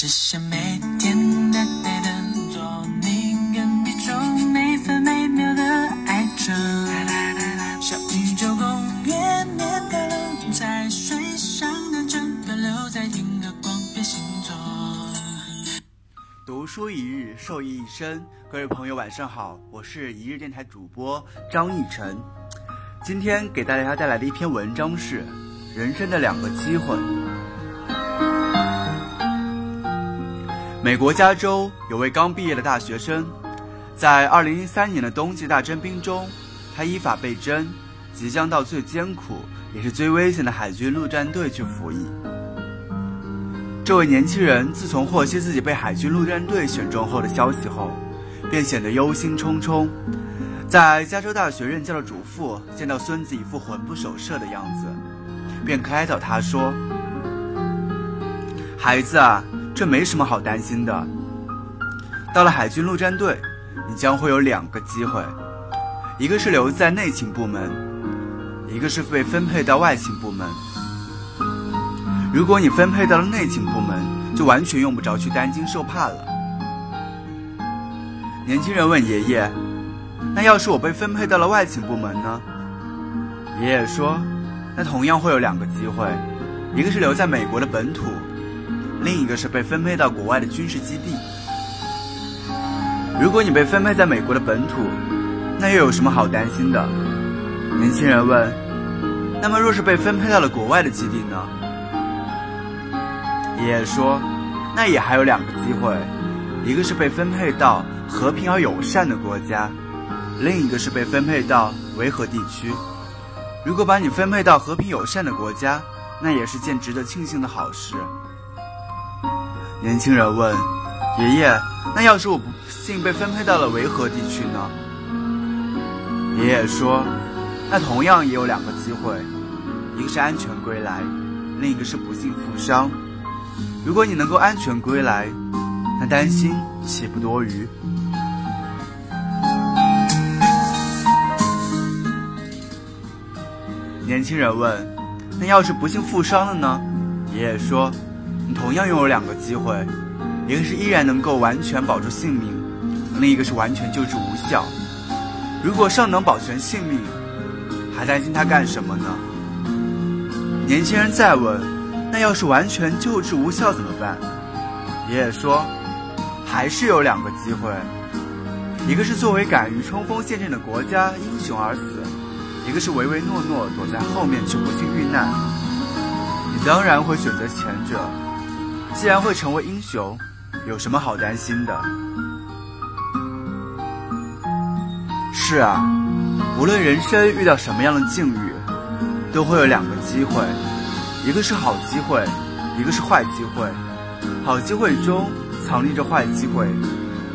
只想每天呆呆的做你眼底中每分每秒的爱着。小宇宙公园面的路，在水上的整个留在银河光变星座。读书一日，受益一生。各位朋友，晚上好，我是一日电台主播张逸晨。今天给大家带来的一篇文章是《人生的两个机会》。美国加州有位刚毕业的大学生，在2013年的冬季大征兵中，他依法被征，即将到最艰苦也是最危险的海军陆战队去服役。这位年轻人自从获悉自己被海军陆战队选中后的消息后，便显得忧心忡忡。在加州大学任教的主妇见到孙子一副魂不守舍的样子，便开导他说：“孩子啊，这没什么好担心的。到了海军陆战队，你将会有两个机会，一个是留在内勤部门，一个是被分配到外勤部门。如果你分配到了内勤部门，就完全用不着去担惊受怕了。”年轻人问爷爷。那要是我被分配到了外勤部门呢？爷爷说：“那同样会有两个机会，一个是留在美国的本土，另一个是被分配到国外的军事基地。如果你被分配在美国的本土，那又有什么好担心的？”年轻人问：“那么若是被分配到了国外的基地呢？”爷爷说：“那也还有两个机会，一个是被分配到和平而友善的国家。”另一个是被分配到维和地区。如果把你分配到和平友善的国家，那也是件值得庆幸的好事。年轻人问：“爷爷，那要是我不幸被分配到了维和地区呢？”爷爷说：“那同样也有两个机会，一个是安全归来，另一个是不幸负伤。如果你能够安全归来，那担心岂不多余？”年轻人问：“那要是不幸负伤了呢？”爷爷说：“同样拥有两个机会，一个是依然能够完全保住性命，另一个是完全救治无效。如果尚能保全性命，还担心他干什么呢？”年轻人再问：“那要是完全救治无效怎么办？”爷爷说：“还是有两个机会，一个是作为敢于冲锋陷阵的国家英雄而死。”一个是唯唯诺诺躲在后面却不幸遇难，你当然会选择前者。既然会成为英雄，有什么好担心的？是啊，无论人生遇到什么样的境遇，都会有两个机会，一个是好机会，一个是坏机会。好机会中藏匿着坏机会，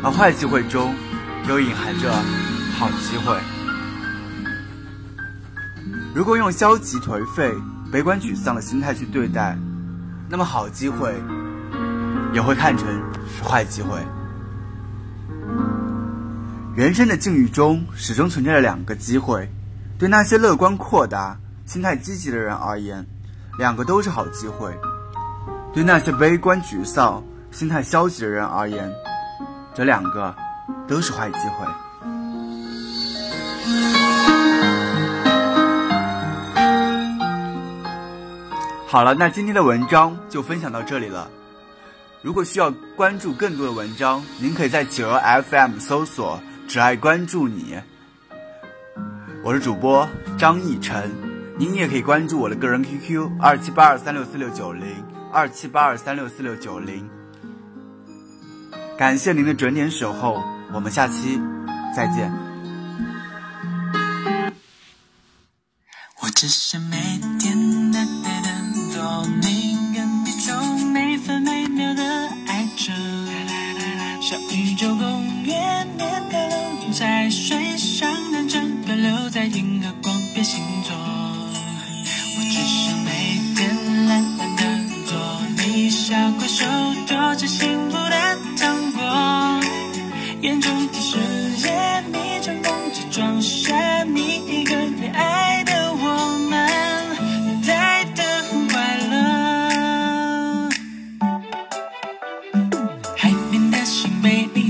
而坏机会中又隐含着好机会。如果用消极颓废、悲观沮丧的心态去对待，那么好机会也会看成是坏机会。人生的境遇中始终存在着两个机会，对那些乐观豁达、心态积极的人而言，两个都是好机会；对那些悲观沮丧、心态消极的人而言，这两个都是坏机会。好了，那今天的文章就分享到这里了。如果需要关注更多的文章，您可以在企鹅 FM 搜索“只爱关注你”。我是主播张逸晨，您也可以关注我的个人 QQ 二七八二三六四六九零二七八二三六四六九零。感谢您的准点守候，我们下期再见。我只是没。宇宙 made